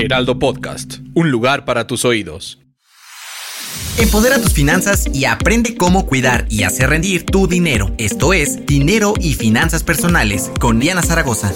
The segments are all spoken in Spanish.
Heraldo Podcast, un lugar para tus oídos. Empodera tus finanzas y aprende cómo cuidar y hacer rendir tu dinero. Esto es Dinero y Finanzas Personales con Diana Zaragoza.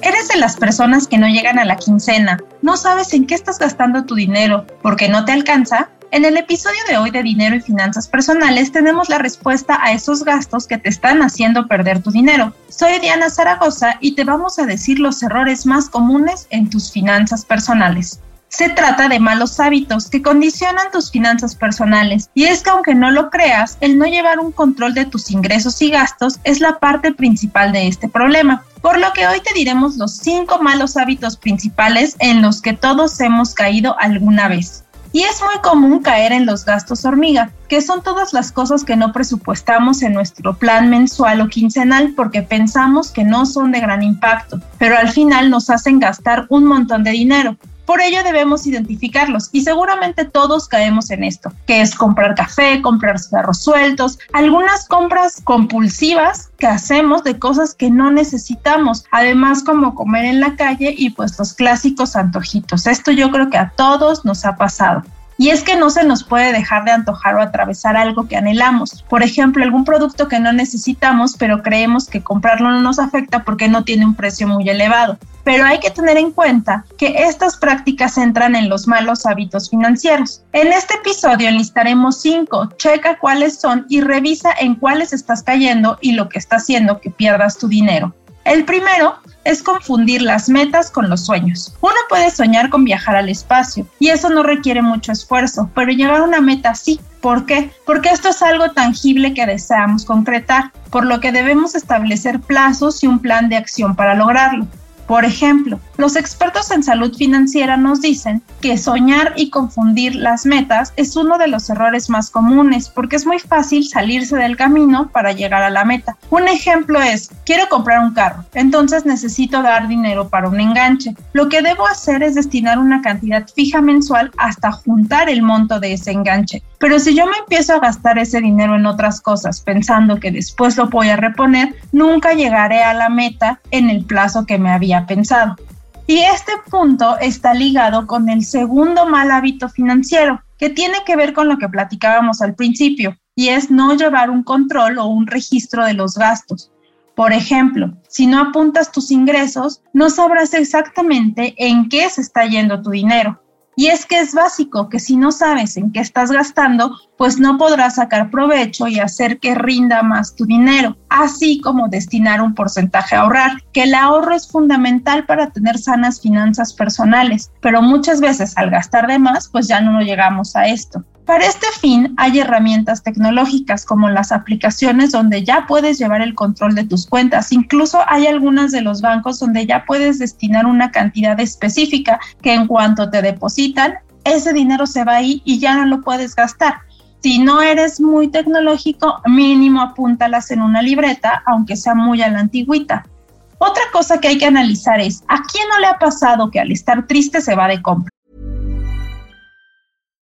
Eres de las personas que no llegan a la quincena, no sabes en qué estás gastando tu dinero, porque no te alcanza. En el episodio de hoy de Dinero y Finanzas Personales tenemos la respuesta a esos gastos que te están haciendo perder tu dinero. Soy Diana Zaragoza y te vamos a decir los errores más comunes en tus finanzas personales. Se trata de malos hábitos que condicionan tus finanzas personales y es que aunque no lo creas, el no llevar un control de tus ingresos y gastos es la parte principal de este problema. Por lo que hoy te diremos los 5 malos hábitos principales en los que todos hemos caído alguna vez. Y es muy común caer en los gastos hormiga, que son todas las cosas que no presupuestamos en nuestro plan mensual o quincenal porque pensamos que no son de gran impacto, pero al final nos hacen gastar un montón de dinero. Por ello debemos identificarlos y seguramente todos caemos en esto, que es comprar café, comprar cigarros sueltos, algunas compras compulsivas que hacemos de cosas que no necesitamos, además como comer en la calle y pues los clásicos antojitos. Esto yo creo que a todos nos ha pasado. Y es que no se nos puede dejar de antojar o atravesar algo que anhelamos. Por ejemplo, algún producto que no necesitamos, pero creemos que comprarlo no nos afecta porque no tiene un precio muy elevado. Pero hay que tener en cuenta que estas prácticas entran en los malos hábitos financieros. En este episodio enlistaremos cinco, checa cuáles son y revisa en cuáles estás cayendo y lo que está haciendo que pierdas tu dinero. El primero es confundir las metas con los sueños. Uno puede soñar con viajar al espacio y eso no requiere mucho esfuerzo, pero llegar a una meta sí. ¿Por qué? Porque esto es algo tangible que deseamos concretar, por lo que debemos establecer plazos y un plan de acción para lograrlo. Por ejemplo, los expertos en salud financiera nos dicen que soñar y confundir las metas es uno de los errores más comunes porque es muy fácil salirse del camino para llegar a la meta. Un ejemplo es, quiero comprar un carro, entonces necesito dar dinero para un enganche. Lo que debo hacer es destinar una cantidad fija mensual hasta juntar el monto de ese enganche. Pero si yo me empiezo a gastar ese dinero en otras cosas pensando que después lo voy a reponer, nunca llegaré a la meta en el plazo que me había pensado. Y este punto está ligado con el segundo mal hábito financiero, que tiene que ver con lo que platicábamos al principio, y es no llevar un control o un registro de los gastos. Por ejemplo, si no apuntas tus ingresos, no sabrás exactamente en qué se está yendo tu dinero. Y es que es básico que si no sabes en qué estás gastando, pues no podrás sacar provecho y hacer que rinda más tu dinero, así como destinar un porcentaje a ahorrar, que el ahorro es fundamental para tener sanas finanzas personales, pero muchas veces al gastar de más, pues ya no llegamos a esto. Para este fin hay herramientas tecnológicas como las aplicaciones donde ya puedes llevar el control de tus cuentas. Incluso hay algunas de los bancos donde ya puedes destinar una cantidad específica que en cuanto te depositan, ese dinero se va ahí y ya no lo puedes gastar. Si no eres muy tecnológico, mínimo apúntalas en una libreta, aunque sea muy a la antigüita. Otra cosa que hay que analizar es, ¿a quién no le ha pasado que al estar triste se va de compra?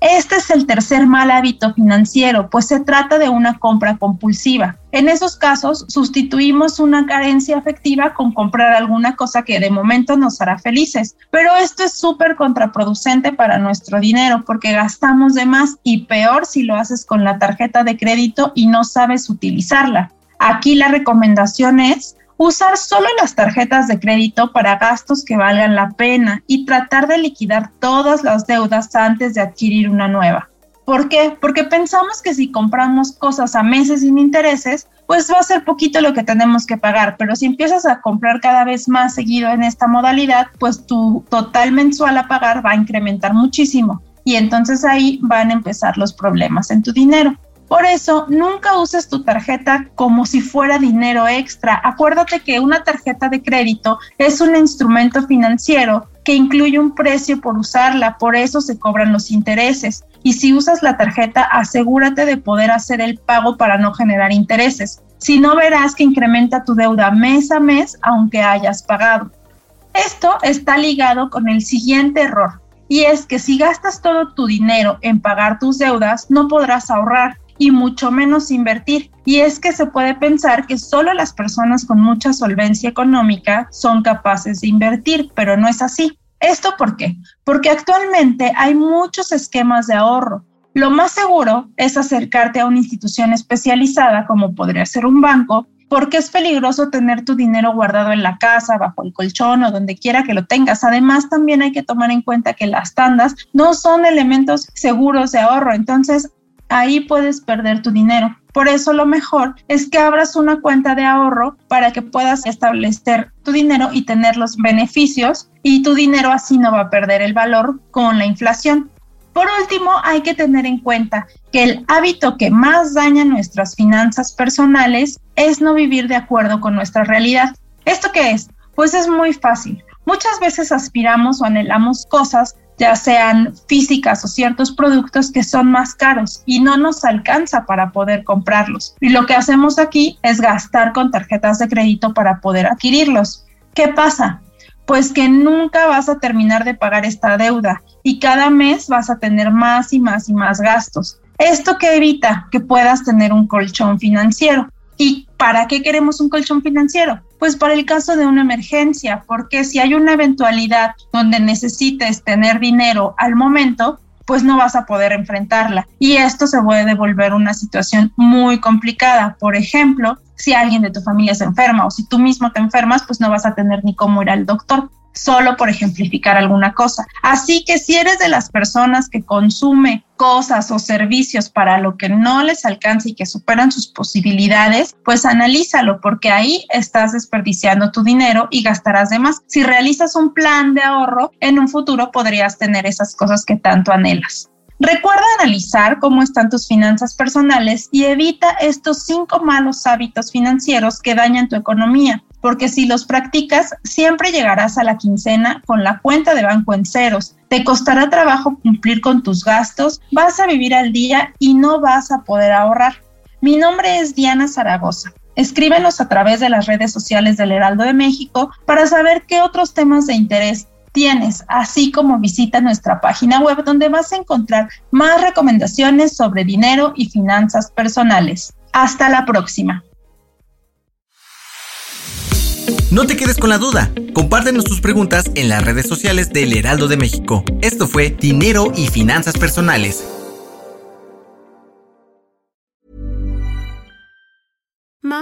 Este es el tercer mal hábito financiero, pues se trata de una compra compulsiva. En esos casos, sustituimos una carencia afectiva con comprar alguna cosa que de momento nos hará felices. Pero esto es súper contraproducente para nuestro dinero porque gastamos de más y peor si lo haces con la tarjeta de crédito y no sabes utilizarla. Aquí la recomendación es usar solo las tarjetas de crédito para gastos que valgan la pena y tratar de liquidar todas las deudas antes de adquirir una nueva. ¿Por qué? Porque pensamos que si compramos cosas a meses sin intereses, pues va a ser poquito lo que tenemos que pagar, pero si empiezas a comprar cada vez más seguido en esta modalidad, pues tu total mensual a pagar va a incrementar muchísimo y entonces ahí van a empezar los problemas en tu dinero. Por eso, nunca uses tu tarjeta como si fuera dinero extra. Acuérdate que una tarjeta de crédito es un instrumento financiero que incluye un precio por usarla, por eso se cobran los intereses. Y si usas la tarjeta, asegúrate de poder hacer el pago para no generar intereses. Si no, verás que incrementa tu deuda mes a mes aunque hayas pagado. Esto está ligado con el siguiente error, y es que si gastas todo tu dinero en pagar tus deudas, no podrás ahorrar y mucho menos invertir. Y es que se puede pensar que solo las personas con mucha solvencia económica son capaces de invertir, pero no es así. ¿Esto por qué? Porque actualmente hay muchos esquemas de ahorro. Lo más seguro es acercarte a una institución especializada como podría ser un banco, porque es peligroso tener tu dinero guardado en la casa, bajo el colchón o donde quiera que lo tengas. Además, también hay que tomar en cuenta que las tandas no son elementos seguros de ahorro. Entonces, ahí puedes perder tu dinero. Por eso lo mejor es que abras una cuenta de ahorro para que puedas establecer tu dinero y tener los beneficios y tu dinero así no va a perder el valor con la inflación. Por último, hay que tener en cuenta que el hábito que más daña nuestras finanzas personales es no vivir de acuerdo con nuestra realidad. ¿Esto qué es? Pues es muy fácil. Muchas veces aspiramos o anhelamos cosas ya sean físicas o ciertos productos que son más caros y no nos alcanza para poder comprarlos. Y lo que hacemos aquí es gastar con tarjetas de crédito para poder adquirirlos. ¿Qué pasa? Pues que nunca vas a terminar de pagar esta deuda y cada mes vas a tener más y más y más gastos. Esto que evita que puedas tener un colchón financiero. ¿Y para qué queremos un colchón financiero? Pues para el caso de una emergencia, porque si hay una eventualidad donde necesites tener dinero al momento, pues no vas a poder enfrentarla. Y esto se puede volver una situación muy complicada. Por ejemplo, si alguien de tu familia se enferma o si tú mismo te enfermas, pues no vas a tener ni cómo ir al doctor solo por ejemplificar alguna cosa. Así que si eres de las personas que consume cosas o servicios para lo que no les alcanza y que superan sus posibilidades, pues analízalo porque ahí estás desperdiciando tu dinero y gastarás de más. Si realizas un plan de ahorro, en un futuro podrías tener esas cosas que tanto anhelas. Recuerda analizar cómo están tus finanzas personales y evita estos cinco malos hábitos financieros que dañan tu economía porque si los practicas, siempre llegarás a la quincena con la cuenta de banco en ceros. Te costará trabajo cumplir con tus gastos, vas a vivir al día y no vas a poder ahorrar. Mi nombre es Diana Zaragoza. Escríbenos a través de las redes sociales del Heraldo de México para saber qué otros temas de interés tienes, así como visita nuestra página web donde vas a encontrar más recomendaciones sobre dinero y finanzas personales. Hasta la próxima. No te quedes con la duda. Compártenos tus preguntas en las redes sociales del Heraldo de México. Esto fue Dinero y Finanzas Personales.